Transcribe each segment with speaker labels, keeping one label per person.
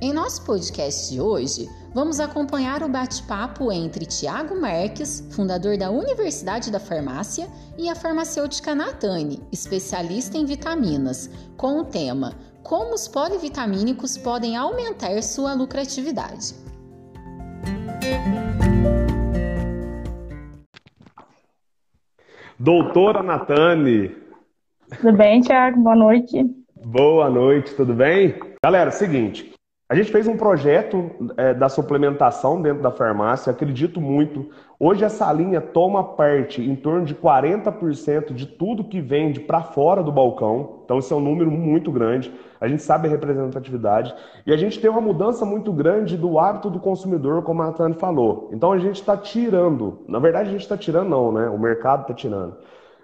Speaker 1: Em nosso podcast de hoje, vamos acompanhar o bate-papo entre Tiago Marques, fundador da Universidade da Farmácia, e a farmacêutica Natane, especialista em vitaminas, com o tema Como os polivitamínicos podem aumentar sua lucratividade.
Speaker 2: Doutora Natane.
Speaker 3: Tudo bem, Tiago? Boa noite.
Speaker 2: Boa noite, tudo bem? Galera, seguinte, a gente fez um projeto é, da suplementação dentro da farmácia, acredito muito. Hoje essa linha toma parte em torno de 40% de tudo que vende para fora do balcão. Então isso é um número muito grande. A gente sabe a representatividade. E a gente tem uma mudança muito grande do hábito do consumidor, como a Tânia falou. Então a gente está tirando, na verdade a gente está tirando não, né? O mercado está tirando.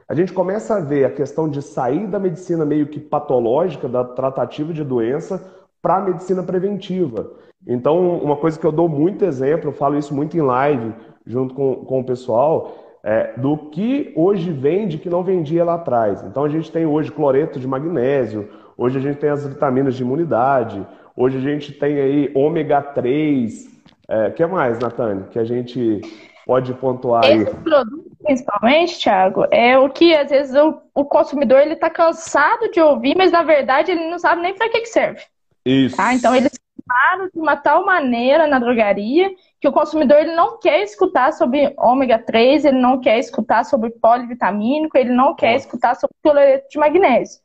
Speaker 2: A gente começa a ver a questão de sair da medicina meio que patológica, da tratativa de doença, para a medicina preventiva. Então, uma coisa que eu dou muito exemplo, eu falo isso muito em live, junto com, com o pessoal, é, do que hoje vende que não vendia lá atrás. Então, a gente tem hoje cloreto de magnésio, hoje a gente tem as vitaminas de imunidade, hoje a gente tem aí ômega 3. É, que mais, Natane, que a gente pode pontuar
Speaker 3: aí? Esse produto, principalmente, Thiago, é o que às vezes o, o consumidor ele está cansado de ouvir, mas na verdade ele não sabe nem para que, que serve.
Speaker 2: Isso.
Speaker 3: Tá? Então eles falam de uma tal maneira na drogaria que o consumidor ele não quer escutar sobre ômega 3, ele não quer escutar sobre polivitamínico, ele não quer escutar sobre cloreto de magnésio.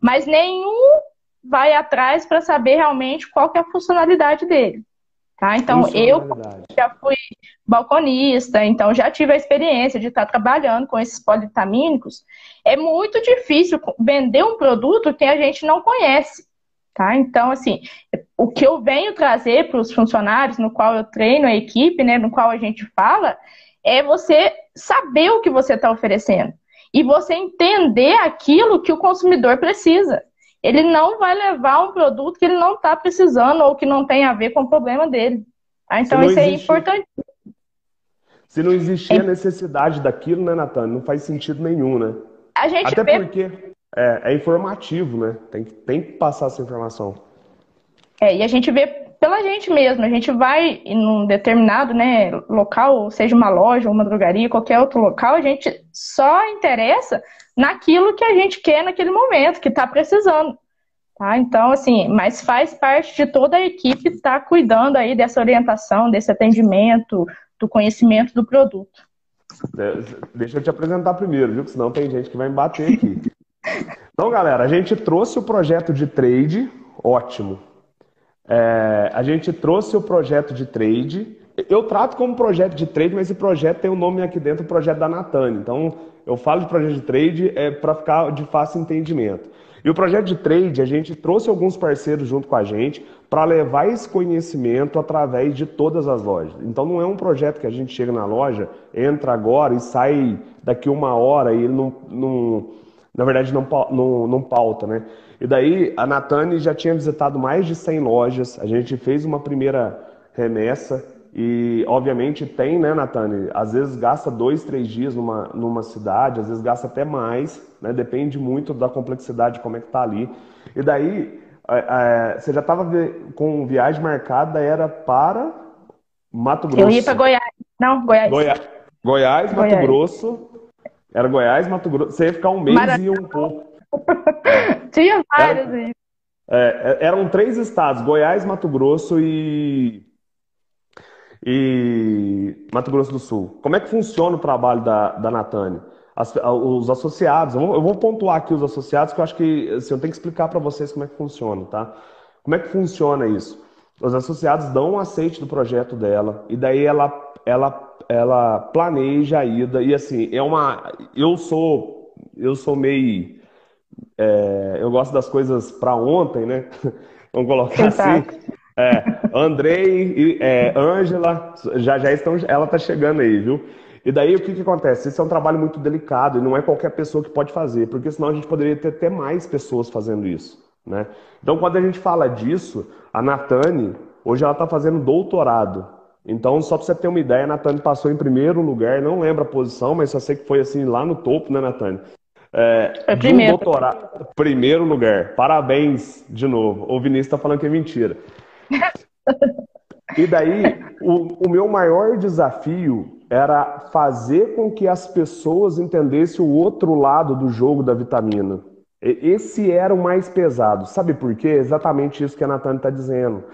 Speaker 3: Mas nenhum vai atrás para saber realmente qual é a funcionalidade dele. Tá? Então, eu já fui balconista, então já tive a experiência de estar trabalhando com esses polivitamínicos. É muito difícil vender um produto que a gente não conhece. Tá? Então, assim, o que eu venho trazer para os funcionários, no qual eu treino a equipe, né, no qual a gente fala, é você saber o que você está oferecendo e você entender aquilo que o consumidor precisa. Ele não vai levar um produto que ele não está precisando ou que não tem a ver com o problema dele. Tá? Então, isso é importante.
Speaker 2: Se não existir é... a necessidade daquilo, né, Natan? Não faz sentido nenhum, né?
Speaker 3: A gente
Speaker 2: Até
Speaker 3: vê...
Speaker 2: porque é, é informativo, né? Tem, tem que passar essa informação.
Speaker 3: É, e a gente vê pela gente mesmo. A gente vai em um determinado né, local, seja uma loja, uma drogaria, qualquer outro local, a gente só interessa naquilo que a gente quer naquele momento, que está precisando. Tá? Então, assim, mas faz parte de toda a equipe estar tá cuidando aí dessa orientação, desse atendimento, do conhecimento do produto.
Speaker 2: Deixa eu te apresentar primeiro, viu? Porque senão tem gente que vai me bater aqui. Então, galera, a gente trouxe o projeto de trade, ótimo. É, a gente trouxe o projeto de trade. Eu trato como projeto de trade, mas esse projeto tem o um nome aqui dentro, o projeto da Natane. Então, eu falo de projeto de trade é para ficar de fácil entendimento. E o projeto de trade, a gente trouxe alguns parceiros junto com a gente para levar esse conhecimento através de todas as lojas. Então não é um projeto que a gente chega na loja, entra agora e sai daqui uma hora e não, não, na verdade não, não, não pauta, né? E daí a Natane já tinha visitado mais de 100 lojas, a gente fez uma primeira remessa e obviamente tem, né, Natane? Às vezes gasta dois, três dias numa, numa cidade, às vezes gasta até mais, né? Depende muito da complexidade de como é que tá ali. E daí é, é, você já estava com viagem marcada, era para Mato Grosso. Eu
Speaker 3: ia para Goiás. Não, Goiás.
Speaker 2: Goiás, Goiás Mato Goiás. Grosso. Era Goiás, Mato Grosso. Você ia ficar um mês Maravilha. e um pouco.
Speaker 3: Tinha vários aí.
Speaker 2: É, é, eram três estados: Goiás, Mato Grosso e. E Mato Grosso do Sul. Como é que funciona o trabalho da, da Natane? As, os associados, eu vou, eu vou, pontuar aqui os associados, que eu acho que assim, eu tenho que explicar para vocês como é que funciona, tá? Como é que funciona isso? Os associados dão um aceite do projeto dela, e daí ela, ela ela planeja a ida. E assim é uma eu sou eu sou meio é, eu gosto das coisas para ontem né? Vamos colocar assim. é, Andrei e é, Ângela já já estão ela tá chegando aí viu? E daí o que, que acontece? Esse é um trabalho muito delicado e não é qualquer pessoa que pode fazer porque senão a gente poderia ter até mais pessoas fazendo isso né? Então quando a gente fala disso a Natane hoje ela está fazendo doutorado então, só para você ter uma ideia, a Natane passou em primeiro lugar, não lembro a posição, mas só sei que foi assim lá no topo, né, Natane?
Speaker 3: É, é primeiro.
Speaker 2: doutorado, primeiro lugar. Parabéns de novo. O Vinícius está falando que é mentira. E daí, o, o meu maior desafio era fazer com que as pessoas entendessem o outro lado do jogo da vitamina. Esse era o mais pesado. Sabe por quê? Exatamente isso que a Natane está dizendo.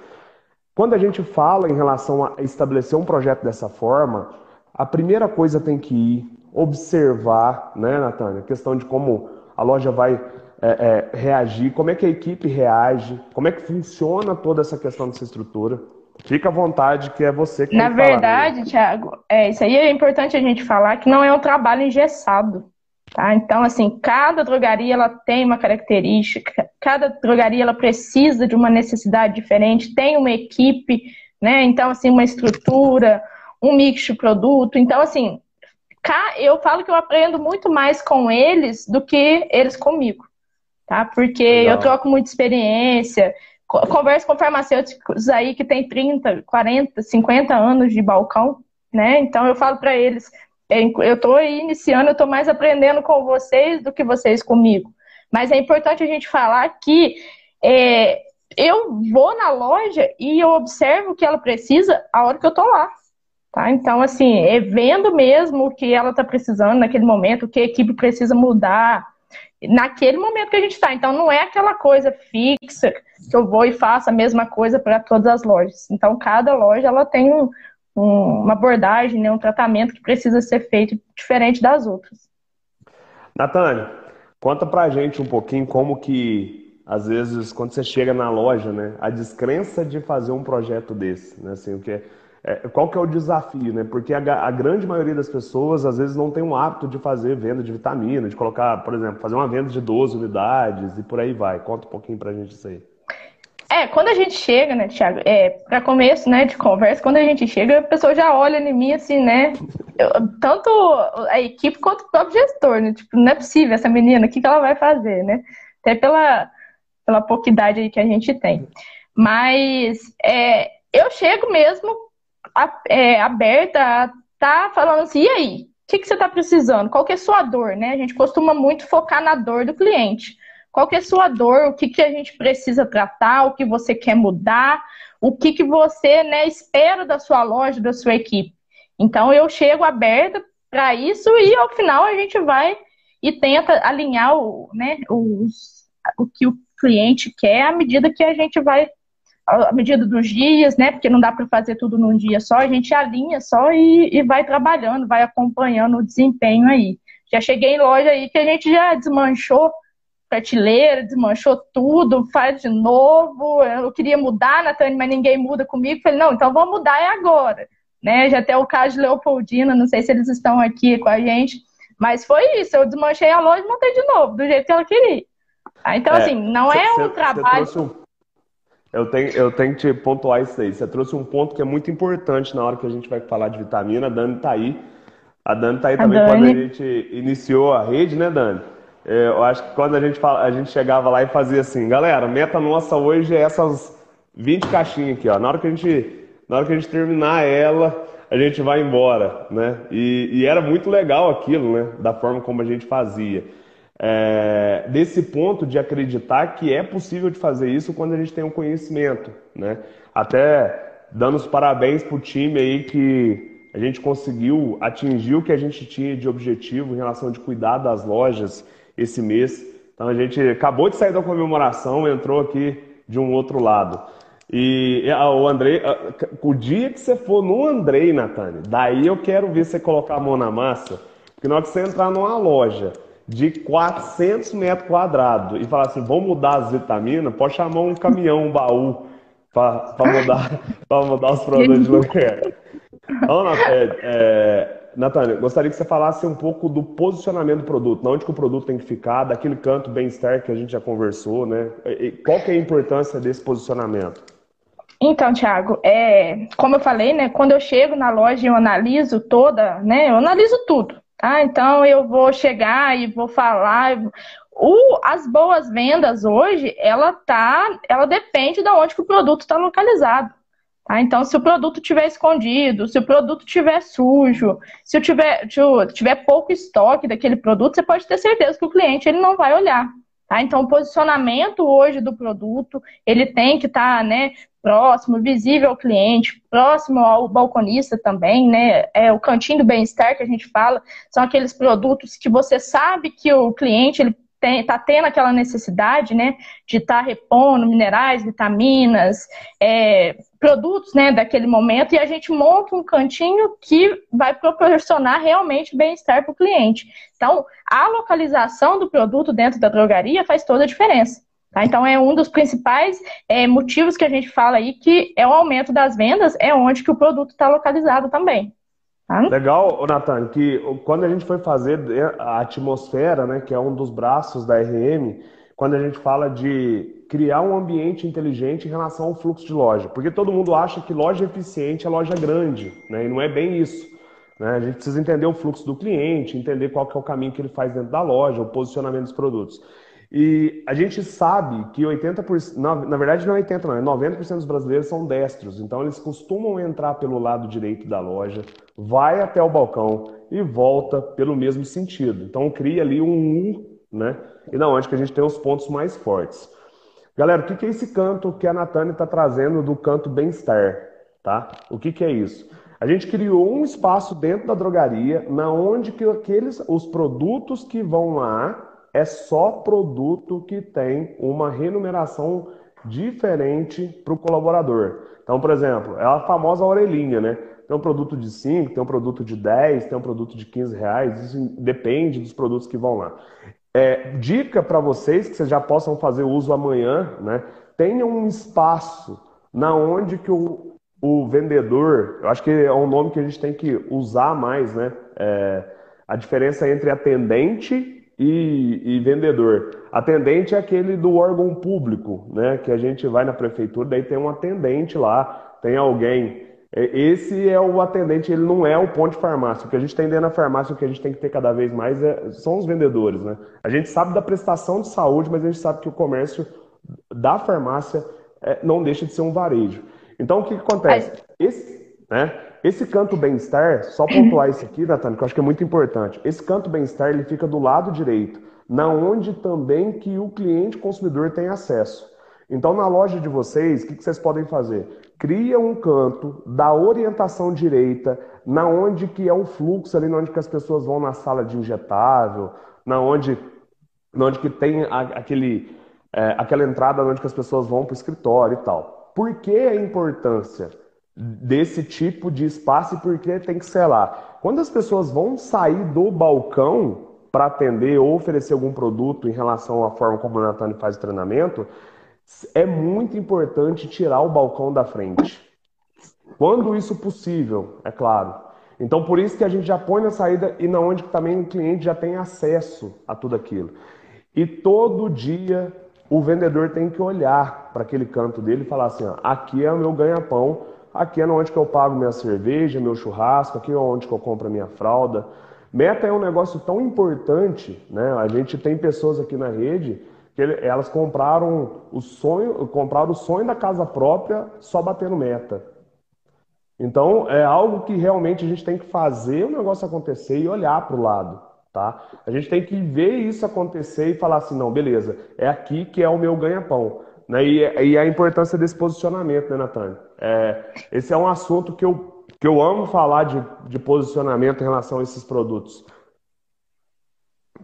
Speaker 2: Quando a gente fala em relação a estabelecer um projeto dessa forma, a primeira coisa tem que ir observar, né, Natânia? A questão de como a loja vai é, é, reagir, como é que a equipe reage, como é que funciona toda essa questão dessa estrutura. Fica à vontade, que é você que
Speaker 3: Na verdade, falar, Thiago, é, isso aí é importante a gente falar que não é um trabalho engessado. Tá? Então, assim, cada drogaria ela tem uma característica, cada drogaria ela precisa de uma necessidade diferente, tem uma equipe, né? Então, assim, uma estrutura, um mix de produto. Então, assim, eu falo que eu aprendo muito mais com eles do que eles comigo, tá? Porque Legal. eu troco muita experiência, converso com farmacêuticos aí que tem 30, 40, 50 anos de balcão, né? Então eu falo para eles, eu estou iniciando, eu estou mais aprendendo com vocês do que vocês comigo. Mas é importante a gente falar que é, eu vou na loja e eu observo o que ela precisa a hora que eu estou lá. Tá? Então, assim, é vendo mesmo o que ela está precisando naquele momento, o que a equipe precisa mudar naquele momento que a gente está. Então, não é aquela coisa fixa que eu vou e faço a mesma coisa para todas as lojas. Então, cada loja ela tem um, um, uma abordagem, né, um tratamento que precisa ser feito diferente das outras.
Speaker 2: Natânia, conta pra gente um pouquinho como que, às vezes, quando você chega na loja, né, a descrença de fazer um projeto desse, né, assim, o que é, qual que é o desafio, né? Porque a, a, grande maioria das pessoas, às vezes, não tem um hábito de fazer venda de vitamina, de colocar, por exemplo, fazer uma venda de 12 unidades e por aí vai. Conta um pouquinho pra gente isso aí.
Speaker 3: É, quando a gente chga, né, Thiago, é, para começo, né, de conversa, quando a gente chega, a pessoa já olha em mim assim, né, eu, tanto a equipe quanto o próprio gestor, né, tipo, não é possível essa menina, o que, que ela vai fazer, né, até pela, pela pouca idade aí que a gente tem. Mas é, eu chego mesmo é, aberta a tá falando assim, e aí, o que, que você está precisando? Qual que é a sua dor, né? A gente costuma muito focar na dor do cliente. Qual que é a sua dor? O que, que a gente precisa tratar? O que você quer mudar? O que, que você né, espera da sua loja, da sua equipe? Então, eu chego aberta para isso e, ao final, a gente vai e tenta alinhar o, né, os, o que o cliente quer à medida que a gente vai à medida dos dias, né? Porque não dá para fazer tudo num dia só, a gente alinha só e, e, vai trabalhando, vai acompanhando o desempenho aí. Já cheguei em loja aí que a gente já desmanchou prateleira, desmanchou tudo, faz de novo. Eu queria mudar, Natane, mas ninguém muda comigo. Falei, não, então vamos mudar é agora. Né? Já até o caso de Leopoldina, não sei se eles estão aqui com a gente, mas foi isso. Eu desmanchei a loja e montei de novo, do jeito que ela queria. Ah, então, é, assim, não é cê, um trabalho. Um...
Speaker 2: Eu, tenho, eu tenho que te pontuar isso aí. Você trouxe um ponto que é muito importante na hora que a gente vai falar de vitamina. A Dani está aí. A Dani está aí a também Dani... quando a gente iniciou a rede, né, Dani? É, eu acho que quando a gente, fala, a gente chegava lá e fazia assim, galera, meta nossa hoje é essas 20 caixinhas aqui, ó. Na hora que a gente, na hora que a gente terminar ela, a gente vai embora, né? E, e era muito legal aquilo, né? Da forma como a gente fazia. É, desse ponto de acreditar que é possível de fazer isso quando a gente tem um conhecimento, né? Até dando os parabéns pro time aí que a gente conseguiu atingir o que a gente tinha de objetivo em relação de cuidar das lojas, esse mês. Então a gente acabou de sair da comemoração, entrou aqui de um outro lado. E o Andrei, o dia que você for no Andrei, Natane, daí eu quero ver você colocar a mão na massa, porque na hora que você entrar numa loja de 400 metros quadrados e falar assim, vamos mudar as vitaminas, pode chamar um caminhão, um baú, para mudar, mudar os produtos de lugar. Então, Natália, é, Natânia, gostaria que você falasse um pouco do posicionamento do produto, onde que o produto tem que ficar, daquele canto bem-estar que a gente já conversou, né? E qual que é a importância desse posicionamento?
Speaker 3: Então, Thiago, é, como eu falei, né, quando eu chego na loja eu analiso toda, né, eu analiso tudo, tá? Então eu vou chegar e vou falar, o, as boas vendas hoje, ela tá, ela depende de onde que o produto está localizado. Tá? Então, se o produto estiver escondido, se o produto estiver sujo, se tiver, tiver pouco estoque daquele produto, você pode ter certeza que o cliente ele não vai olhar. Tá? Então, o posicionamento hoje do produto, ele tem que estar, tá, né? próximo, visível ao cliente, próximo ao balconista também, né? É o cantinho do bem-estar que a gente fala, são aqueles produtos que você sabe que o cliente ele está tendo aquela necessidade, né, de estar tá repondo minerais, vitaminas, é, produtos, né, daquele momento, e a gente monta um cantinho que vai proporcionar realmente bem-estar para o cliente. Então, a localização do produto dentro da drogaria faz toda a diferença. Tá? Então, é um dos principais é, motivos que a gente fala aí que é o aumento das vendas, é onde que o produto está localizado também.
Speaker 2: Tá? Legal, Natan, que quando a gente foi fazer a atmosfera, né, que é um dos braços da RM, quando a gente fala de criar um ambiente inteligente em relação ao fluxo de loja. Porque todo mundo acha que loja eficiente é loja grande, né? e não é bem isso. Né? A gente precisa entender o fluxo do cliente, entender qual que é o caminho que ele faz dentro da loja, o posicionamento dos produtos. E a gente sabe que 80%, na, verdade não é 80%, não, é 90% dos brasileiros são destros, então eles costumam entrar pelo lado direito da loja, vai até o balcão e volta pelo mesmo sentido. Então cria ali um U, né? E não, onde que a gente tem os pontos mais fortes. Galera, o que, que é esse canto que a Natane está trazendo do canto bem-estar? Tá? O que, que é isso? A gente criou um espaço dentro da drogaria na onde que aqueles, os produtos que vão lá é só produto que tem uma remuneração diferente para o colaborador. Então, por exemplo, é a famosa orelhinha, né? Tem um produto de 5, tem um produto de 10, tem um produto de 15 reais, isso depende dos produtos que vão lá. É, dica para vocês, que vocês já possam fazer uso amanhã, né? Tenha um espaço na onde que o, o vendedor, eu acho que é um nome que a gente tem que usar mais, né? É, a diferença entre atendente e, e, vendedor. Atendente é aquele do órgão público, né? Que a gente vai na prefeitura, daí tem um atendente lá, tem alguém. É, esse é o atendente, ele não é o ponto de farmácia. O que a gente tem dentro da farmácia, o que a gente tem que ter cada vez mais é, são os vendedores, né? A gente sabe da prestação de saúde, mas a gente sabe que o comércio da farmácia é, não deixa de ser um varejo. Então, o que, que acontece? Esse, né? Esse canto bem-estar, só pontuar isso aqui, Natânia, que eu acho que é muito importante. Esse canto bem-estar, ele fica do lado direito, na onde também que o cliente consumidor tem acesso. Então, na loja de vocês, o que vocês podem fazer? Cria um canto da orientação direita, na onde que é o fluxo ali, na onde que as pessoas vão na sala de injetável, na onde, na onde que tem aquele, é, aquela entrada onde que as pessoas vão para o escritório e tal. Por que a importância? Desse tipo de espaço e porque tem que lá. Quando as pessoas vão sair do balcão para atender ou oferecer algum produto em relação à forma como o Natane faz o treinamento, é muito importante tirar o balcão da frente. Quando isso possível, é claro. Então, por isso que a gente já põe na saída e na onde também o cliente já tem acesso a tudo aquilo. E todo dia o vendedor tem que olhar para aquele canto dele e falar assim: ó, aqui é o meu ganha-pão Aqui é onde que eu pago minha cerveja, meu churrasco, aqui é onde que eu compro a minha fralda. Meta é um negócio tão importante, né? A gente tem pessoas aqui na rede que elas compraram o sonho, compraram o sonho da casa própria só batendo meta. Então é algo que realmente a gente tem que fazer o negócio acontecer e olhar para o lado, tá? A gente tem que ver isso acontecer e falar assim, não, beleza, é aqui que é o meu ganha-pão. Né? E, e, a importância desse posicionamento, né, Natânia? É, esse é um assunto que eu, que eu amo falar de, de posicionamento em relação a esses produtos.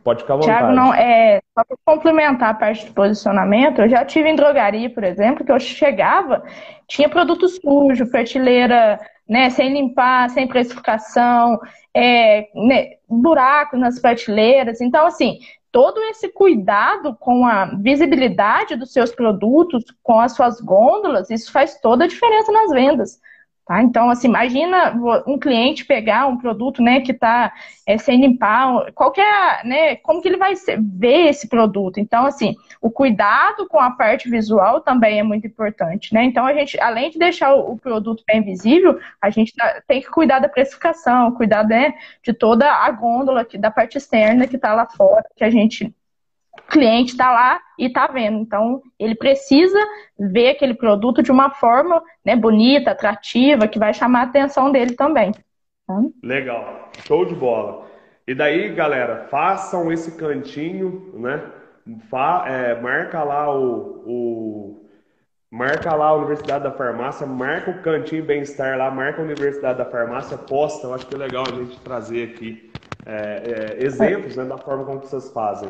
Speaker 2: Pode ficar à vontade.
Speaker 3: Tiago, não, é, só para complementar a parte de posicionamento, eu já tive em drogaria, por exemplo, que eu chegava, tinha produto sujo, prateleira né, sem limpar, sem precificação, é, né, buracos nas prateleiras. Então, assim, todo esse cuidado com a visibilidade dos seus produtos, com as suas gôndolas, isso faz toda a diferença nas vendas. Tá? Então, assim, imagina um cliente pegar um produto né, que está é, sem limpar, qualquer, né, como que ele vai ver esse produto? Então, assim, o cuidado com a parte visual também é muito importante, né? Então, a gente, além de deixar o, produto bem visível, a gente tá, tem que cuidar da precificação, cuidar né, de toda a gôndola, da parte externa que está lá fora, que a gente cliente está lá e está vendo. Então, ele precisa ver aquele produto de uma forma né, bonita, atrativa, que vai chamar a atenção dele também.
Speaker 2: Tá? Legal, show de bola. E daí, galera, façam esse cantinho, né? Fa é, marca lá o, o, marca lá a Universidade da Farmácia, marca o Cantinho Bem-Estar lá, marca a Universidade da Farmácia, posta. Eu acho que é legal a gente trazer aqui é, é, exemplos né, da forma como vocês fazem.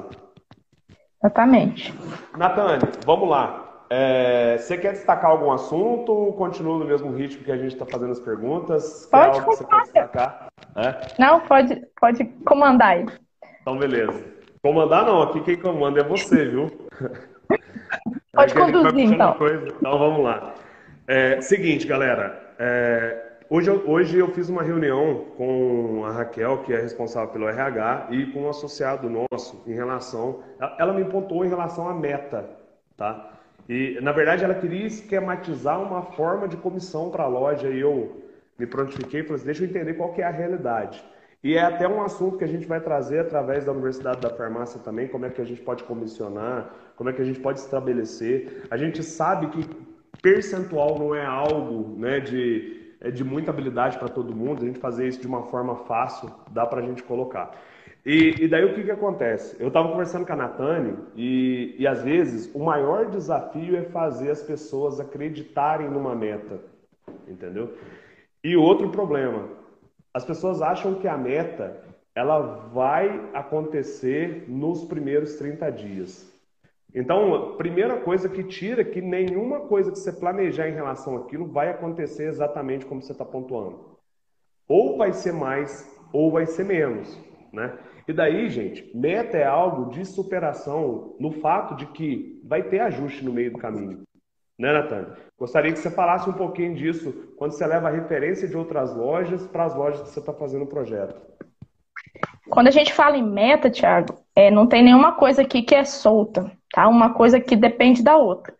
Speaker 3: Exatamente.
Speaker 2: Natane, vamos lá. É, você quer destacar algum assunto ou continua no mesmo ritmo que a gente está fazendo as perguntas?
Speaker 3: Pode quer destacar? É? Não, pode, pode comandar aí.
Speaker 2: Então, beleza. Comandar não, aqui quem comanda é você, viu?
Speaker 3: Pode conduzir, então.
Speaker 2: Coisa. Então, vamos lá. É, seguinte, galera. Hoje, hoje eu fiz uma reunião com a Raquel, que é responsável pelo RH, e com um associado nosso em relação... Ela me pontuou em relação à meta, tá? E, na verdade, ela queria esquematizar uma forma de comissão para a loja e eu me prontifiquei e falei assim, deixa eu entender qual que é a realidade. E é até um assunto que a gente vai trazer através da Universidade da Farmácia também, como é que a gente pode comissionar, como é que a gente pode estabelecer. A gente sabe que percentual não é algo né, de, é de muita habilidade para todo mundo, a gente fazer isso de uma forma fácil, dá para a gente colocar. E, e, daí o que, que acontece? Eu estava conversando com a Natane e, e às vezes o maior desafio é fazer as pessoas acreditarem numa meta, entendeu? E outro problema, as pessoas acham que a meta ela vai acontecer nos primeiros 30 dias. Então, primeira coisa que tira é que nenhuma coisa que você planejar em relação àquilo vai acontecer exatamente como você está pontuando. Ou vai ser mais, ou vai ser menos, né? E daí, gente, meta é algo de superação no fato de que vai ter ajuste no meio do caminho. Né, Natânia? Gostaria que você falasse um pouquinho disso quando você leva a referência de outras lojas para as lojas que você está fazendo o projeto.
Speaker 3: Quando a gente fala em meta, Thiago, é, não tem nenhuma coisa aqui que é solta, tá? Uma coisa que depende da outra.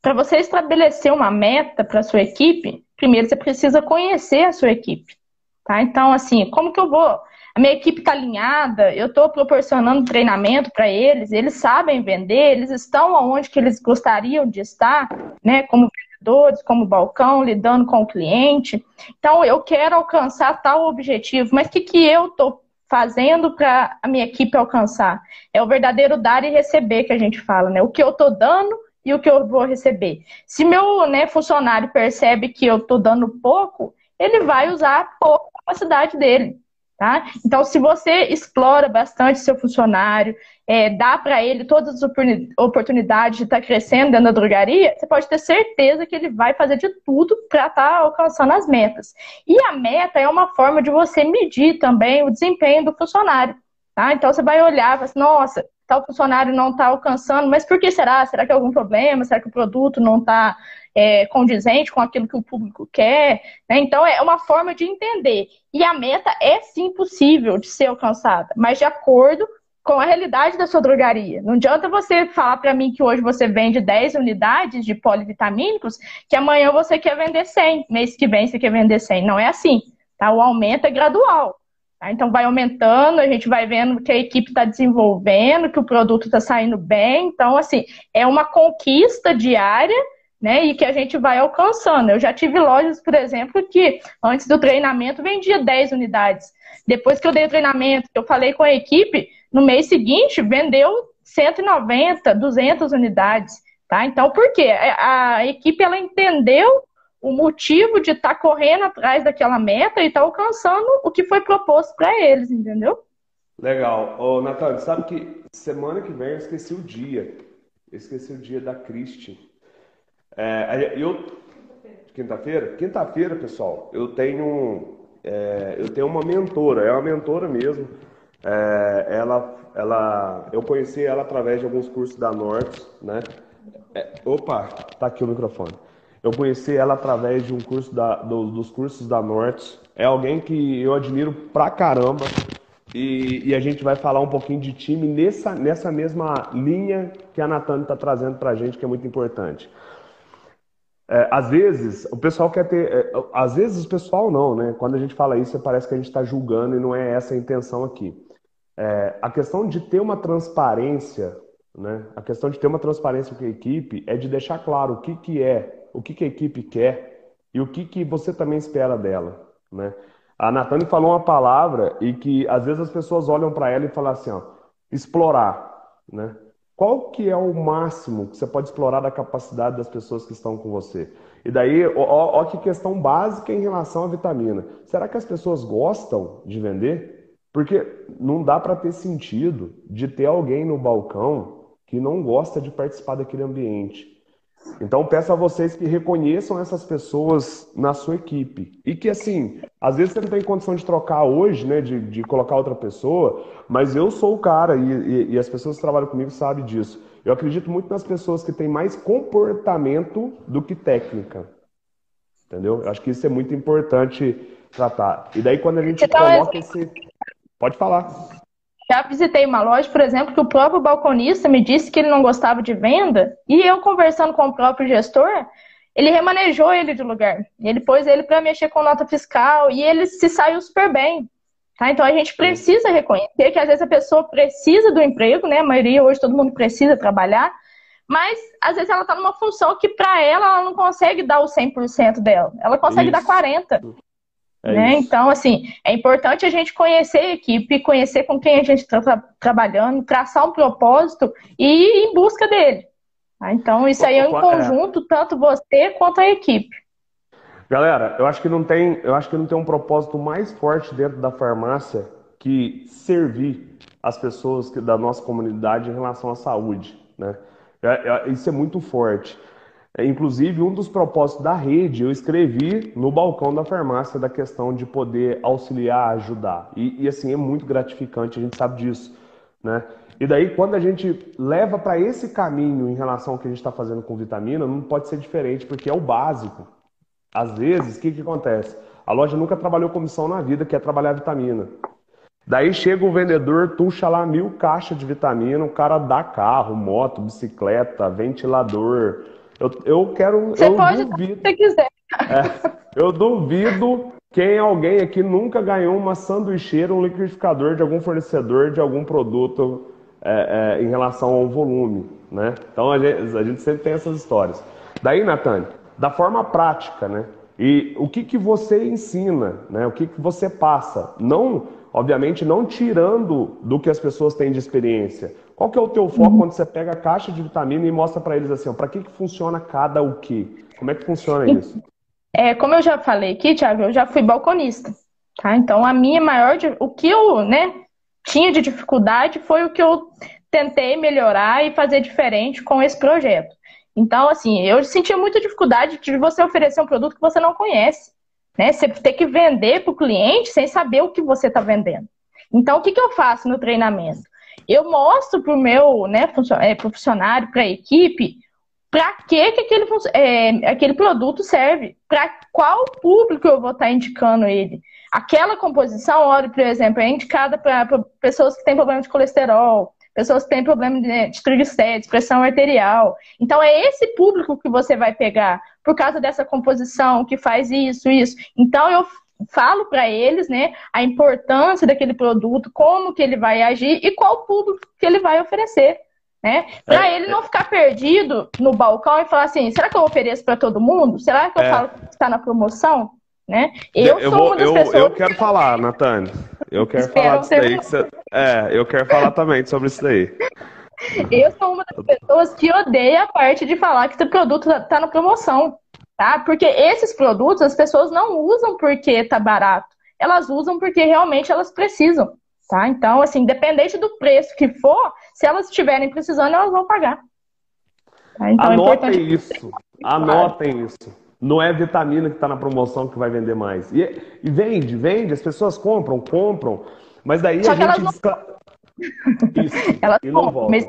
Speaker 3: Para você estabelecer uma meta para sua equipe, primeiro você precisa conhecer a sua equipe, tá? Então, assim, como que eu vou a minha equipe está alinhada, eu estou proporcionando treinamento para eles, eles sabem vender, eles estão onde que eles gostariam de estar, né, como vendedores, como balcão, lidando com o cliente. Então, eu quero alcançar tal objetivo, mas o que, que eu estou fazendo para a minha equipe alcançar? É o verdadeiro dar e receber que a gente fala, né? O que eu estou dando e o que eu vou receber. Se meu né, funcionário percebe que eu estou dando pouco, ele vai usar pouco a capacidade dele. Tá? Então, se você explora bastante seu funcionário, é, dá para ele todas as oportunidades de estar tá crescendo dentro da drogaria, você pode ter certeza que ele vai fazer de tudo para estar tá alcançando as metas. E a meta é uma forma de você medir também o desempenho do funcionário. Tá? Então, você vai olhar e falar assim, nossa, tal funcionário não está alcançando, mas por que será? Será que é algum problema? Será que o produto não está é, condizente com aquilo que o público quer? Né? Então, é uma forma de entender. E a meta é sim possível de ser alcançada, mas de acordo com a realidade da sua drogaria. Não adianta você falar para mim que hoje você vende 10 unidades de polivitamínicos, que amanhã você quer vender 100, mês que vem você quer vender 100. Não é assim. Tá? O aumento é gradual. Tá? Então vai aumentando, a gente vai vendo que a equipe está desenvolvendo, que o produto está saindo bem. Então, assim, é uma conquista diária, né? E que a gente vai alcançando. Eu já tive lojas, por exemplo, que antes do treinamento vendia 10 unidades. Depois que eu dei o treinamento, eu falei com a equipe, no mês seguinte vendeu 190, 200 unidades. Tá? Então, por quê? A equipe ela entendeu o motivo de estar tá correndo atrás daquela meta e estar tá alcançando o que foi proposto para eles, entendeu?
Speaker 2: Legal. Ô, Natália, sabe que semana que vem eu esqueci o dia. Eu esqueci o dia da Cristi. É, eu... Quinta-feira? Quinta-feira, pessoal, eu tenho, é, eu tenho uma mentora, é uma mentora mesmo. É, ela, ela, eu conheci ela através de alguns cursos da Norte, né? É, opa, tá aqui o microfone. Eu conheci ela através de um curso da, do, dos cursos da Norte. É alguém que eu admiro pra caramba. E, e, a gente vai falar um pouquinho de time nessa, nessa mesma linha que a Natane está trazendo para a gente, que é muito importante. É, às vezes, o pessoal quer ter. É, às vezes, o pessoal não, né? Quando a gente fala isso, parece que a gente está julgando e não é essa a intenção aqui. É, a questão de ter uma transparência, né? A questão de ter uma transparência com a equipe é de deixar claro o que, que é o que, que a equipe quer e o que, que você também espera dela, né? A Natane falou uma palavra e que às vezes as pessoas olham para ela e falam assim, ó, explorar, né? Qual que é o máximo que você pode explorar da capacidade das pessoas que estão com você? E daí, ó, ó que questão básica em relação à vitamina. Será que as pessoas gostam de vender? Porque não dá para ter sentido de ter alguém no balcão que não gosta de participar daquele ambiente. Então peço a vocês que reconheçam essas pessoas na sua equipe. E que assim, às vezes você não tem condição de trocar hoje, né? De, de colocar outra pessoa, mas eu sou o cara, e, e, e as pessoas que trabalham comigo sabem disso. Eu acredito muito nas pessoas que têm mais comportamento do que técnica. Entendeu? Eu acho que isso é muito importante tratar. E daí quando a gente então, coloca esse. Pode falar.
Speaker 3: Já visitei uma loja, por exemplo, que o próprio balconista me disse que ele não gostava de venda, e eu conversando com o próprio gestor, ele remanejou ele de lugar. Ele pôs ele para mexer com nota fiscal e ele se saiu super bem. Tá? Então a gente precisa reconhecer que às vezes a pessoa precisa do emprego, né? A maioria hoje todo mundo precisa trabalhar, mas às vezes ela está numa função que para ela ela não consegue dar o 100% dela. Ela consegue Isso. dar 40. É né? Então, assim, é importante a gente conhecer a equipe, conhecer com quem a gente está tra trabalhando, traçar um propósito e ir em busca dele. Tá? Então, isso aí é um conjunto, é. tanto você quanto a equipe.
Speaker 2: Galera, eu acho que não tem, eu acho que não tem um propósito mais forte dentro da farmácia que servir as pessoas da nossa comunidade em relação à saúde, né? É, é, isso é muito forte. É, inclusive, um dos propósitos da rede, eu escrevi no balcão da farmácia da questão de poder auxiliar, ajudar. E, e assim, é muito gratificante, a gente sabe disso. Né? E daí, quando a gente leva para esse caminho em relação ao que a gente está fazendo com vitamina, não pode ser diferente, porque é o básico. Às vezes, o que, que acontece? A loja nunca trabalhou com missão na vida, que é trabalhar vitamina. Daí chega o vendedor, tuxa lá mil caixas de vitamina, o cara dá carro, moto, bicicleta, ventilador, eu, eu quero.
Speaker 3: Você
Speaker 2: eu
Speaker 3: pode duvido, se você quiser.
Speaker 2: É, eu duvido quem alguém aqui nunca ganhou uma sanduicheira, um liquidificador de algum fornecedor de algum produto é, é, em relação ao volume, né? Então a gente, a gente sempre tem essas histórias. Daí, Natane, da forma prática, né? E o que, que você ensina, né? O que, que você passa? Não, obviamente, não tirando do que as pessoas têm de experiência, qual que é o teu foco quando você pega a caixa de vitamina e mostra para eles assim, para que, que funciona cada o quê? Como é que funciona isso?
Speaker 3: É, como eu já falei aqui, Thiago, eu já fui balconista, tá? Então a minha maior, o que eu, né, tinha de dificuldade foi o que eu tentei melhorar e fazer diferente com esse projeto. Então, assim, eu sentia muita dificuldade de você oferecer um produto que você não conhece, né? Você ter que vender para o cliente sem saber o que você está vendendo. Então, o que, que eu faço no treinamento? eu mostro para o meu né, é, funcionário, para a equipe, para que, que aquele, é, aquele produto serve, para qual público eu vou estar tá indicando ele. Aquela composição, óleo, por exemplo, é indicada para pessoas que têm problema de colesterol, pessoas que têm problema de, de triglicérides, pressão arterial. Então, é esse público que você vai pegar por causa dessa composição que faz isso, isso. Então, eu falo para eles, né, a importância daquele produto, como que ele vai agir e qual público que ele vai oferecer, né? Para é, ele não ficar perdido no balcão e falar assim, será que eu ofereço para todo mundo? Será que eu é. falo que está na promoção? Né?
Speaker 2: Eu, eu, vou, eu, eu quero falar, Natane. Eu quero falar disso daí. Você... É, eu quero falar também sobre isso daí.
Speaker 3: Eu sou uma das pessoas que odeia a parte de falar que o produto está na promoção tá? Porque esses produtos as pessoas não usam porque tá barato, elas usam porque realmente elas precisam, tá? Então, assim, independente do preço que for, se elas estiverem precisando, elas vão pagar.
Speaker 2: Tá? Então, é Anotem é isso. Anotem isso. Não é vitamina que está na promoção que vai vender mais. E, e, vende, vende, as pessoas compram, compram. Mas daí Só a gente. Elas não...
Speaker 3: Isso, elas e não voltam. Mas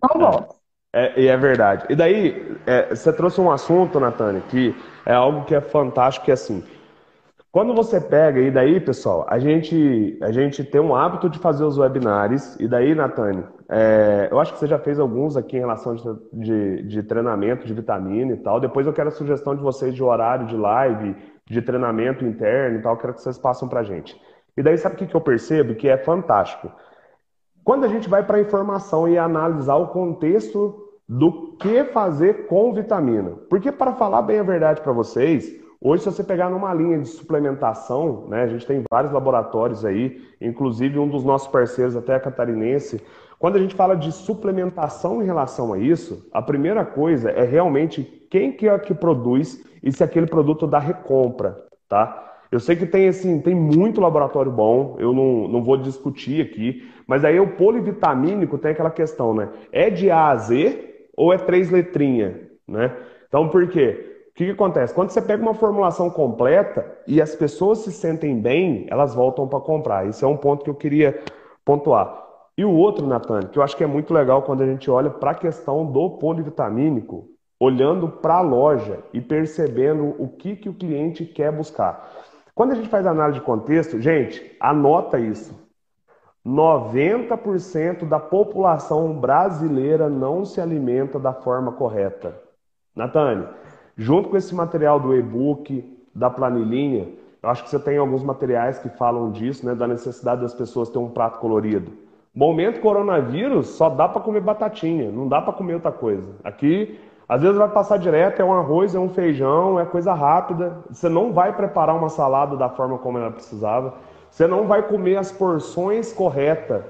Speaker 3: não voltam.
Speaker 2: É, e é verdade. E daí, é, você trouxe um assunto, Natânia, que é algo que é fantástico, que é assim, quando você pega, e daí, pessoal, a gente, a gente tem um hábito de fazer os webinários, e daí, Natânia, é, eu acho que você já fez alguns aqui em relação de, de, de, treinamento de vitamina e tal. Depois eu quero a sugestão de vocês de horário de live, de treinamento interno e tal, eu quero que vocês passem pra gente. E daí, sabe o que eu percebo? Que é fantástico. Quando a gente vai para a informação e analisar o contexto do que fazer com vitamina. Porque, para falar bem a verdade para vocês, Hoje, se você pegar numa linha de suplementação, né, a gente tem vários laboratórios aí, inclusive um dos nossos parceiros, até a catarinense. Quando a gente fala de suplementação em relação a isso, a primeira coisa é realmente quem que é que produz e se aquele produto dá recompra, tá? Eu sei que tem assim, tem muito laboratório bom, eu não, não vou discutir aqui, mas aí o polivitamínico tem aquela questão, né? É de A a Z ou é três letrinhas, né? Então, por quê? Que, que acontece? Quando você pega uma formulação completa e as pessoas se sentem bem, elas voltam para comprar. Isso é um ponto que eu queria pontuar. E o outro, Natan, que eu acho que é muito legal quando a gente olha para a questão do polivitamínico, olhando para a loja e percebendo o que, que o cliente quer buscar. Quando a gente faz análise de contexto, gente, anota isso. 90% da população brasileira não se alimenta da forma correta. Natane, junto com esse material do e-book, da planilhinha, eu acho que você tem alguns materiais que falam disso, né, da necessidade das pessoas ter um prato colorido. Momento coronavírus, só dá para comer batatinha, não dá para comer outra coisa. Aqui às vezes vai passar direto, é um arroz, é um feijão, é coisa rápida. Você não vai preparar uma salada da forma como ela precisava. Você não vai comer as porções correta,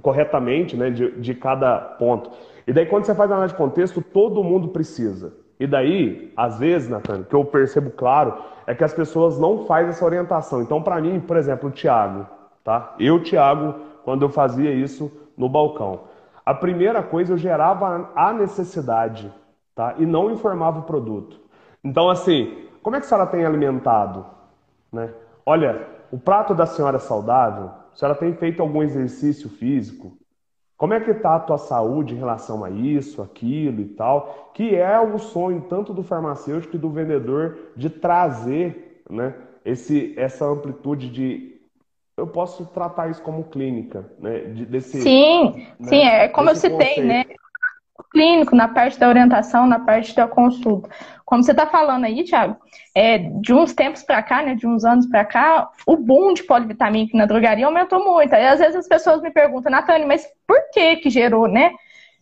Speaker 2: corretamente, né, de, de cada ponto. E daí quando você faz análise de contexto, todo mundo precisa. E daí, às vezes, Nathan, que eu percebo claro, é que as pessoas não fazem essa orientação. Então, para mim, por exemplo, o Thiago, tá? Eu, Thiago, quando eu fazia isso no balcão, a primeira coisa eu gerava a necessidade tá? e não informava o produto. Então, assim, como é que a senhora tem alimentado? Né? Olha, o prato da senhora é saudável? A senhora tem feito algum exercício físico? Como é que está a tua saúde em relação a isso, aquilo e tal? Que é o sonho tanto do farmacêutico e do vendedor de trazer né, esse, essa amplitude de eu posso tratar isso como clínica, né? Desse,
Speaker 3: sim, né, sim, é como eu citei, conceito. né? Clínico, na parte da orientação, na parte da consulta. Como você está falando aí, Thiago, é, de uns tempos para cá, né, de uns anos para cá, o boom de polivitamínico na drogaria aumentou muito. Aí às vezes as pessoas me perguntam, Natane, mas por que que gerou, né?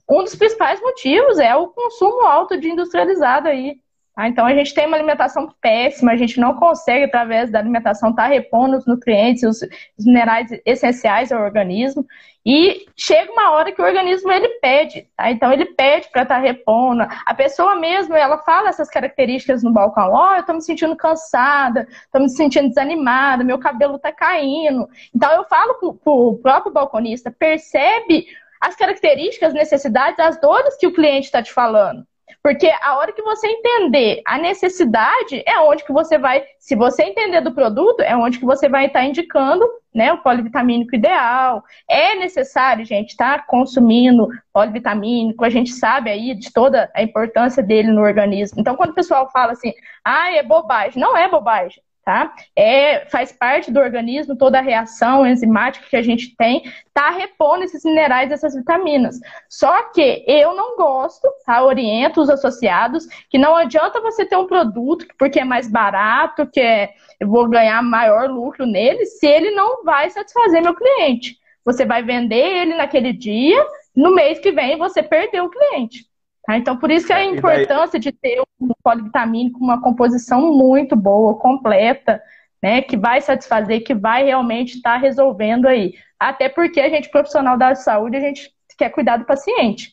Speaker 3: Um dos principais motivos é o consumo alto de industrializado aí. Tá? Então a gente tem uma alimentação péssima, a gente não consegue, através da alimentação, estar tá repondo os nutrientes, os, os minerais essenciais ao organismo. E chega uma hora que o organismo ele pede, tá? Então ele pede para estar tá repondo. A pessoa mesmo, ela fala essas características no balcão, ó, oh, eu tô me sentindo cansada, tô me sentindo desanimada, meu cabelo tá caindo. Então eu falo pro, pro próprio balconista, percebe as características, necessidades, as dores que o cliente está te falando. Porque a hora que você entender a necessidade, é onde que você vai, se você entender do produto, é onde que você vai estar indicando né, o polivitamínico ideal. É necessário, gente, estar tá consumindo polivitamínico, a gente sabe aí de toda a importância dele no organismo. Então, quando o pessoal fala assim, ah, é bobagem, não é bobagem tá? É, faz parte do organismo, toda a reação enzimática que a gente tem, tá repondo esses minerais, essas vitaminas. Só que eu não gosto, tá? Oriento os associados que não adianta você ter um produto porque é mais barato, que é, eu vou ganhar maior lucro nele, se ele não vai satisfazer meu cliente. Você vai vender ele naquele dia, no mês que vem você perdeu o cliente. Tá? Então, por isso que a importância de ter um polivitamínico com uma composição muito boa, completa, né, que vai satisfazer, que vai realmente estar tá resolvendo aí. Até porque a gente, profissional da saúde, a gente quer cuidar do paciente.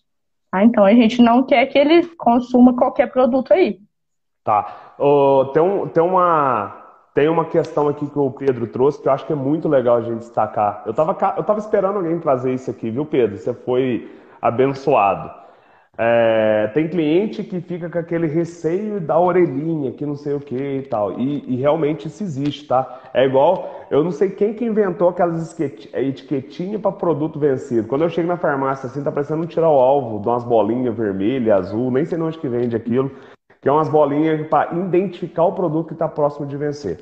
Speaker 3: Tá? Então, a gente não quer que ele consuma qualquer produto aí.
Speaker 2: Tá. Oh, tem, um, tem, uma, tem uma questão aqui que o Pedro trouxe que eu acho que é muito legal a gente destacar. Eu estava eu tava esperando alguém trazer isso aqui, viu, Pedro? Você foi abençoado. É, tem cliente que fica com aquele receio da orelhinha, que não sei o que e tal. E, e, realmente isso existe, tá? É igual, eu não sei quem que inventou aquelas etiquetinhas para produto vencido. Quando eu chego na farmácia, assim, tá parecendo um tirar o alvo de umas bolinhas vermelha, azul, nem sei onde que vende aquilo, que é umas bolinhas para identificar o produto que está próximo de vencer.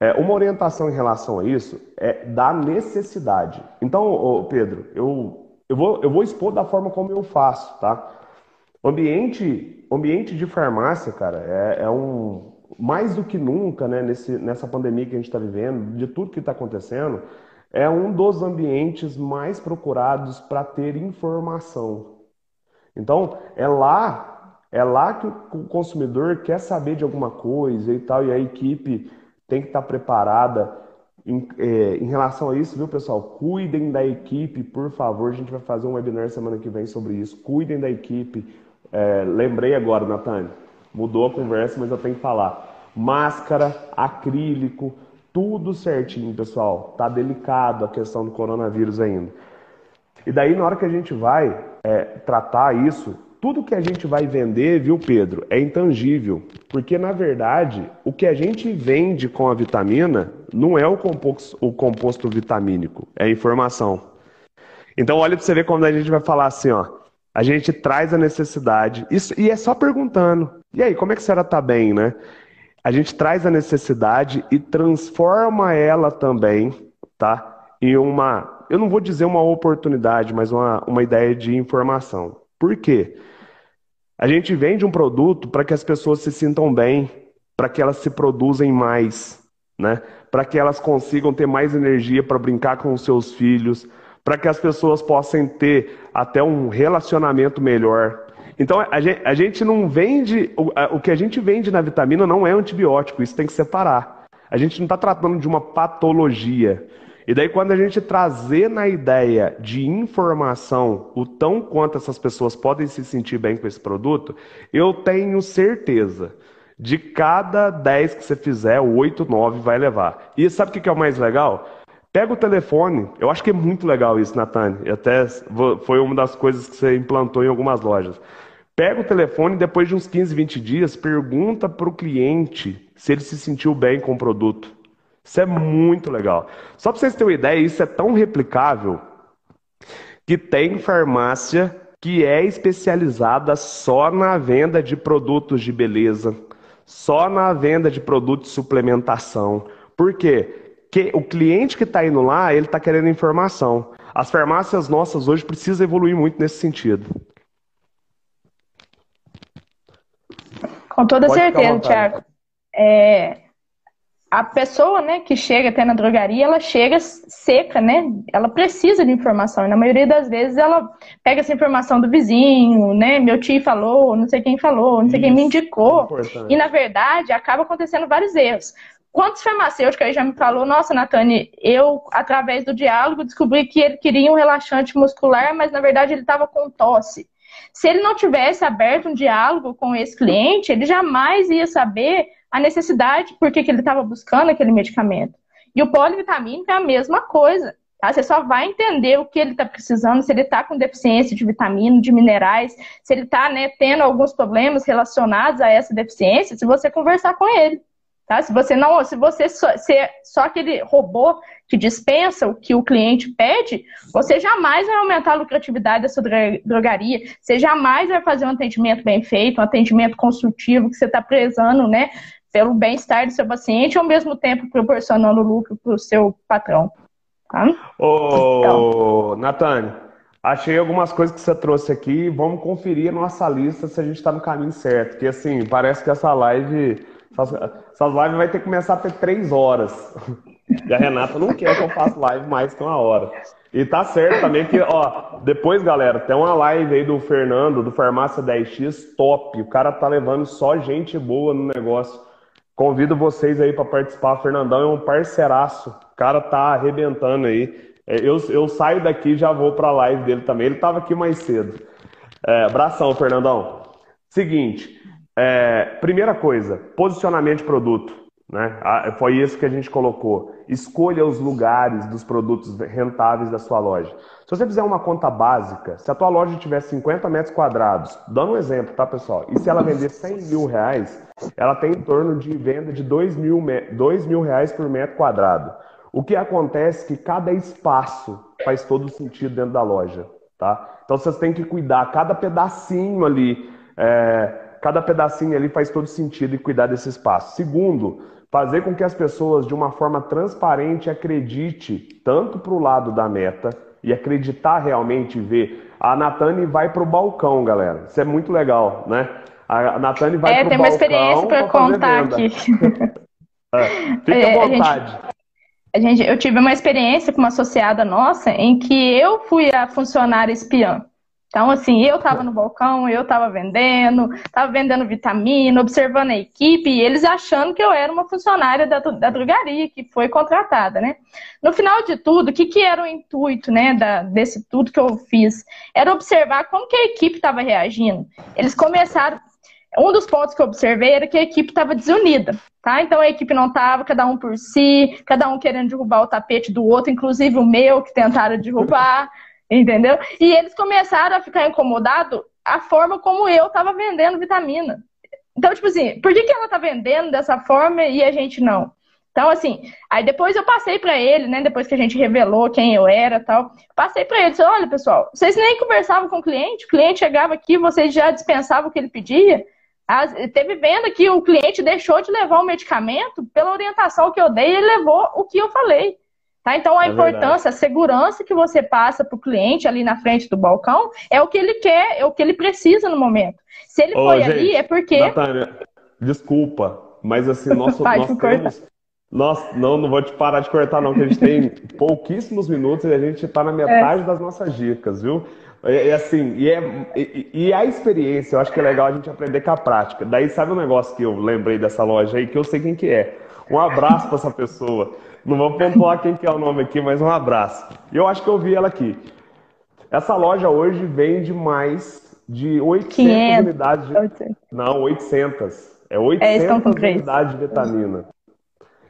Speaker 2: É, uma orientação em relação a isso é da necessidade. Então, Pedro, eu eu vou, eu vou expor da forma como eu faço, tá? Ambiente, ambiente de farmácia, cara, é, é um mais do que nunca, né, nesse, nessa pandemia que a gente está vivendo, de tudo que está acontecendo, é um dos ambientes mais procurados para ter informação. Então, é lá É lá que o consumidor quer saber de alguma coisa e tal, e a equipe tem que estar preparada em, é, em relação a isso, viu, pessoal? Cuidem da equipe, por favor. A gente vai fazer um webinar semana que vem sobre isso. Cuidem da equipe. É, lembrei agora, Natânia, mudou a conversa, mas eu tenho que falar. Máscara, acrílico, tudo certinho, pessoal. Tá delicado a questão do coronavírus ainda. E daí, na hora que a gente vai é, tratar isso, tudo que a gente vai vender, viu, Pedro, é intangível. Porque, na verdade, o que a gente vende com a vitamina não é o composto, o composto vitamínico, é informação. Então, olha para você ver quando a gente vai falar assim, ó. A gente traz a necessidade, isso, e é só perguntando. E aí, como é que a senhora está bem, né? A gente traz a necessidade e transforma ela também, tá? Em uma, eu não vou dizer uma oportunidade, mas uma, uma ideia de informação. Por quê? A gente vende um produto para que as pessoas se sintam bem, para que elas se produzem mais, né? Para que elas consigam ter mais energia para brincar com os seus filhos, para que as pessoas possam ter até um relacionamento melhor. Então a gente, a gente não vende o, a, o que a gente vende na vitamina não é antibiótico, isso tem que separar. A gente não está tratando de uma patologia. E daí, quando a gente trazer na ideia de informação o tão quanto essas pessoas podem se sentir bem com esse produto, eu tenho certeza. De cada 10 que você fizer, 8, 9 vai levar. E sabe o que é o mais legal? Pega o telefone, eu acho que é muito legal isso, Natane. Até foi uma das coisas que você implantou em algumas lojas. Pega o telefone e depois de uns 15, 20 dias, pergunta para o cliente se ele se sentiu bem com o produto. Isso é muito legal. Só para vocês terem uma ideia, isso é tão replicável que tem farmácia que é especializada só na venda de produtos de beleza, só na venda de produtos de suplementação. Por quê? Porque o cliente que está indo lá, ele está querendo informação. As farmácias nossas hoje precisam evoluir muito nesse sentido.
Speaker 3: Com toda Pode certeza, Tiago. É, a pessoa, né, que chega até na drogaria, ela chega seca, né? Ela precisa de informação. E na maioria das vezes ela pega essa informação do vizinho, né? Meu tio falou, não sei quem falou, não sei Isso, quem me indicou. E na verdade acaba acontecendo vários erros. Quantos farmacêuticos aí já me falou, nossa, Natane, eu, através do diálogo, descobri que ele queria um relaxante muscular, mas na verdade ele estava com tosse. Se ele não tivesse aberto um diálogo com esse cliente, ele jamais ia saber a necessidade, por que ele estava buscando aquele medicamento. E o polivitamínico é a mesma coisa. Tá? Você só vai entender o que ele está precisando, se ele está com deficiência de vitamina, de minerais, se ele está né, tendo alguns problemas relacionados a essa deficiência, se você conversar com ele. Tá? Se você não, se você só, se é só aquele robô que dispensa o que o cliente pede, você jamais vai aumentar a lucratividade da sua drogaria, você jamais vai fazer um atendimento bem feito, um atendimento construtivo que você está prezando, né, pelo bem-estar do seu paciente, ao mesmo tempo proporcionando lucro para o seu patrão. Tá?
Speaker 2: Ô, então. Natane, achei algumas coisas que você trouxe aqui. Vamos conferir a nossa lista se a gente está no caminho certo. Porque assim, parece que essa live. Essas lives vai ter que começar a ter três horas. E a Renata não quer que eu faça live mais que uma hora. E tá certo também que, ó, depois, galera, tem uma live aí do Fernando, do Farmácia 10X, top. O cara tá levando só gente boa no negócio. Convido vocês aí para participar. Fernandão é um parceiraço. O cara tá arrebentando aí. É, eu, eu saio daqui e já vou para a live dele também. Ele estava aqui mais cedo. É, abração, Fernandão. Seguinte, é, primeira coisa, posicionamento de produto. Né? Foi isso que a gente colocou. Escolha os lugares dos produtos rentáveis da sua loja. Se você fizer uma conta básica, se a tua loja tiver 50 metros quadrados, dando um exemplo, tá, pessoal? E se ela vender 100 mil reais, ela tem em torno de venda de 2 mil, 2 mil reais por metro quadrado. O que acontece é que cada espaço faz todo sentido dentro da loja, tá? Então vocês têm que cuidar, cada pedacinho ali, é, cada pedacinho ali faz todo sentido e cuidar desse espaço. Segundo, fazer com que as pessoas, de uma forma transparente, acredite tanto para o lado da meta e acreditar realmente ver. A Natane vai para o balcão, galera. Isso é muito legal, né? A Natane vai é, para o balcão. É, tem uma experiência
Speaker 3: para contar aqui.
Speaker 2: é, fica à é, vontade.
Speaker 3: A gente, eu tive uma experiência com uma associada nossa em que eu fui a funcionária espiã. Então, assim, eu estava no balcão, eu estava vendendo, estava vendendo vitamina, observando a equipe, e eles achando que eu era uma funcionária da, da drogaria que foi contratada, né? No final de tudo, o que, que era o intuito, né, da, desse tudo que eu fiz? Era observar como que a equipe estava reagindo. Eles começaram, um dos pontos que eu observei era que a equipe estava desunida, tá? Então a equipe não estava, cada um por si, cada um querendo derrubar o tapete do outro, inclusive o meu que tentaram derrubar. Entendeu? E eles começaram a ficar incomodados a forma como eu estava vendendo vitamina. Então, tipo assim, por que, que ela tá vendendo dessa forma e a gente não? Então, assim, aí depois eu passei para ele, né? Depois que a gente revelou quem eu era tal, passei para ele, disse, olha, pessoal, vocês nem conversavam com o cliente, o cliente chegava aqui, vocês já dispensavam o que ele pedia. As, teve venda que o cliente deixou de levar o medicamento pela orientação que eu dei, ele levou o que eu falei. Tá? Então, a é importância, verdade. a segurança que você passa para o cliente ali na frente do balcão é o que ele quer, é o que ele precisa no momento. Se ele Ô, foi gente, ali, é porque.
Speaker 2: Natânia, desculpa, mas assim, nós, nós temos. Nós, não, não vou te parar de cortar, não, que a gente tem pouquíssimos minutos e a gente está na metade é. das nossas dicas, viu? E, assim, e, é, e, e, a experiência, eu acho que é legal a gente aprender com a prática. Daí, sabe um negócio que eu lembrei dessa loja aí, que eu sei quem que é? Um abraço para essa pessoa. Não vou pontuar quem que é o nome aqui, mas um abraço. E eu acho que eu vi ela aqui. Essa loja hoje vende mais de 800 500. unidades. De... 800. Não, 800. É 800 é, unidades de vitamina.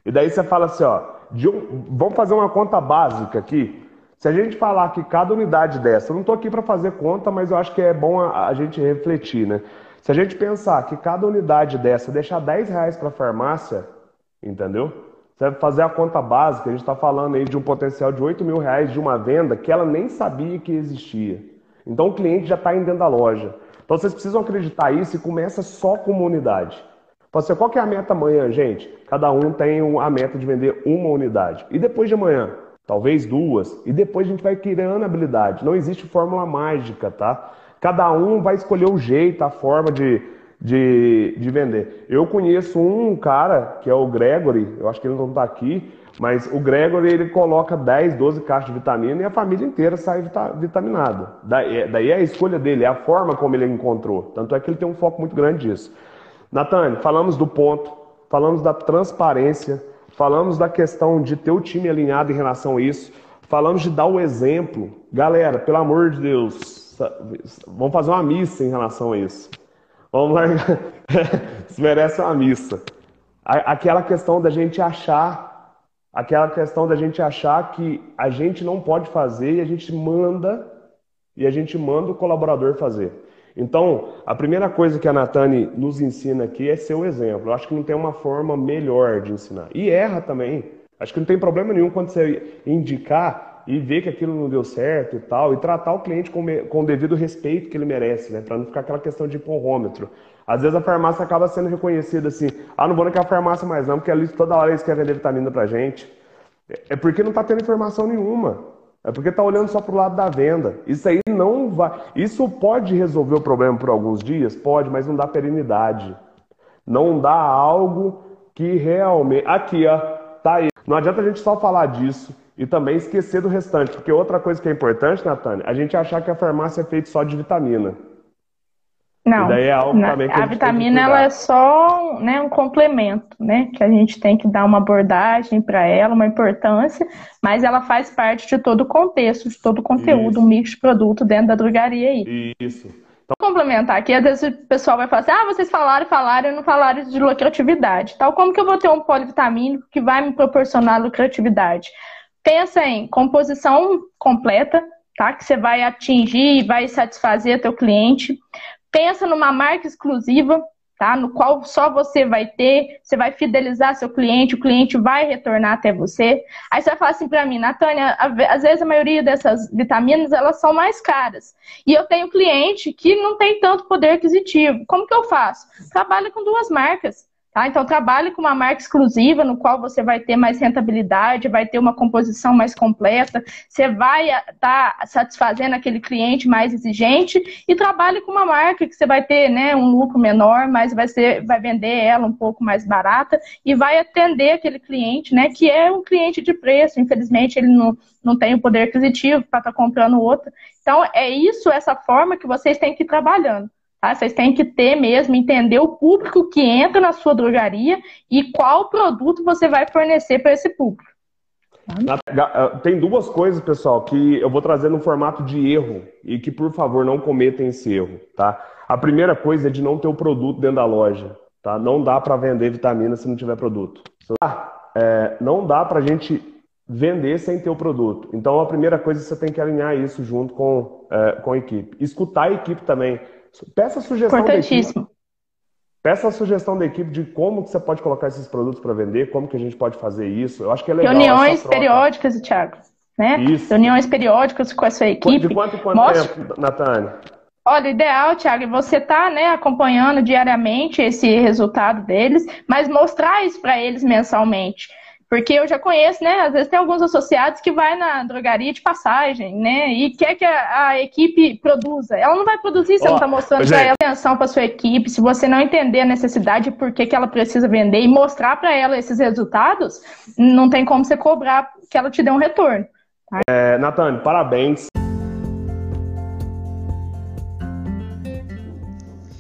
Speaker 2: E daí você fala assim, ó, um... vamos fazer uma conta básica aqui. Se a gente falar que cada unidade dessa, eu não estou aqui para fazer conta, mas eu acho que é bom a, a, gente refletir, né? Se a gente pensar que cada unidade dessa deixar 10 reais para a farmácia, entendeu? Você vai fazer a conta básica, a gente está falando aí de um potencial de 8 mil reais de uma venda que ela nem sabia que existia. Então o cliente já está indo dentro da loja. Então vocês precisam acreditar isso e começa só com uma unidade. Você, qual que é a meta amanhã, gente? Cada um tem a meta de vender uma unidade. E depois de amanhã? Talvez duas. E depois a gente vai criando habilidade. Não existe fórmula mágica, tá? Cada um vai escolher o jeito, a forma de, de, de vender. Eu conheço um cara, que é o Gregory, eu acho que ele não está aqui, mas o Gregory ele coloca 10, 12 caixas de vitamina e a família inteira sai vitaminada. Daí, é, daí é a escolha dele, é a forma como ele encontrou. Tanto é que ele tem um foco muito grande disso. Natane, falamos do ponto, falamos da transparência, falamos da questão de ter o time alinhado em relação a isso, falamos de dar o exemplo. Galera, pelo amor de Deus, vamos fazer uma missa em relação a isso. Vamos lá. Isso merece uma missa. Aquela questão da gente achar, aquela questão da gente achar que a gente não pode fazer e a gente manda e a gente manda o colaborador fazer. Então, a primeira coisa que a Natane nos ensina aqui é ser o exemplo. Eu acho que não tem uma forma melhor de ensinar. E erra também. Acho que não tem problema nenhum quando você indicar e ver que aquilo não deu certo e tal, e tratar o cliente com, com o devido respeito que ele merece, né? Para não ficar aquela questão de empurrômetro. Às vezes a farmácia acaba sendo reconhecida assim, ah, não vou naquela farmácia mais não, porque ali toda hora eles querem vender vitamina pra gente. É porque não está tendo informação nenhuma. É porque está olhando só para o lado da venda. Isso aí não vai. Isso pode resolver o problema por alguns dias? Pode, mas não dá perenidade. Não dá algo que realmente. Aqui, ó, tá aí. Não adianta a gente só falar disso e também esquecer do restante, porque outra coisa que é importante, Natânia, a gente achar que a farmácia é feita só de vitamina.
Speaker 3: Não, é não. a, a vitamina ela é só né, um complemento, né? Que a gente tem que dar uma abordagem para ela, uma importância, mas ela faz parte de todo o contexto, de todo o conteúdo, Isso. um mix de produto dentro da drogaria aí.
Speaker 2: Isso.
Speaker 3: Então... Complementar aqui, às vezes o pessoal vai falar assim, ah, vocês falaram, falaram e não falaram de lucratividade. Tal como que eu vou ter um polivitamínico que vai me proporcionar lucratividade? Pensa em composição completa, tá? Que você vai atingir e vai satisfazer teu cliente. Pensa numa marca exclusiva, tá? No qual só você vai ter, você vai fidelizar seu cliente, o cliente vai retornar até você. Aí você vai falar assim para mim, Natânia, às vezes a maioria dessas vitaminas elas são mais caras. E eu tenho cliente que não tem tanto poder aquisitivo. Como que eu faço? Trabalho com duas marcas. Tá? Então, trabalhe com uma marca exclusiva, no qual você vai ter mais rentabilidade, vai ter uma composição mais completa, você vai estar tá satisfazendo aquele cliente mais exigente e trabalhe com uma marca que você vai ter né, um lucro menor, mas vai, ser, vai vender ela um pouco mais barata e vai atender aquele cliente, né, que é um cliente de preço. Infelizmente, ele não, não tem o poder aquisitivo para estar tá comprando outra. Então, é isso, essa forma que vocês têm que ir trabalhando. Tá? Vocês têm que ter mesmo, entender o público que entra na sua drogaria e qual produto você vai fornecer para esse público.
Speaker 2: Eh, tem duas coisas, pessoal, que eu vou trazer no formato de erro e que, por favor, não cometam esse erro, tá? A primeira coisa é de não ter o produto dentro da loja, tá? Não dá para vender vitamina se não tiver produto. É, não dá para a gente vender sem ter o produto. Então, a primeira coisa você tem que alinhar isso junto com, é, com a equipe. Escutar a equipe também. Peça sugestão da equipe. Peça a sugestão da equipe de como que você pode colocar esses produtos para vender, como que a gente pode fazer isso. Eu acho que é legal.
Speaker 3: Reuniões periódicas, Thiago. Né? Isso. Reuniões periódicas com a sua equipe.
Speaker 2: De quanto em quanto Mostre... tempo, Natânia?
Speaker 3: Olha, ideal, Thiago, você tá né, acompanhando diariamente esse resultado deles, mas mostrar isso para eles mensalmente. Porque eu já conheço, né? Às vezes tem alguns associados que vai na drogaria de passagem, né? E quer que a, a equipe produza. Ela não vai produzir se ela não está mostrando para ela atenção para sua equipe. Se você não entender a necessidade por que, que ela precisa vender e mostrar para ela esses resultados, não tem como você cobrar que ela te dê um retorno.
Speaker 2: Tá? É, Natane, parabéns.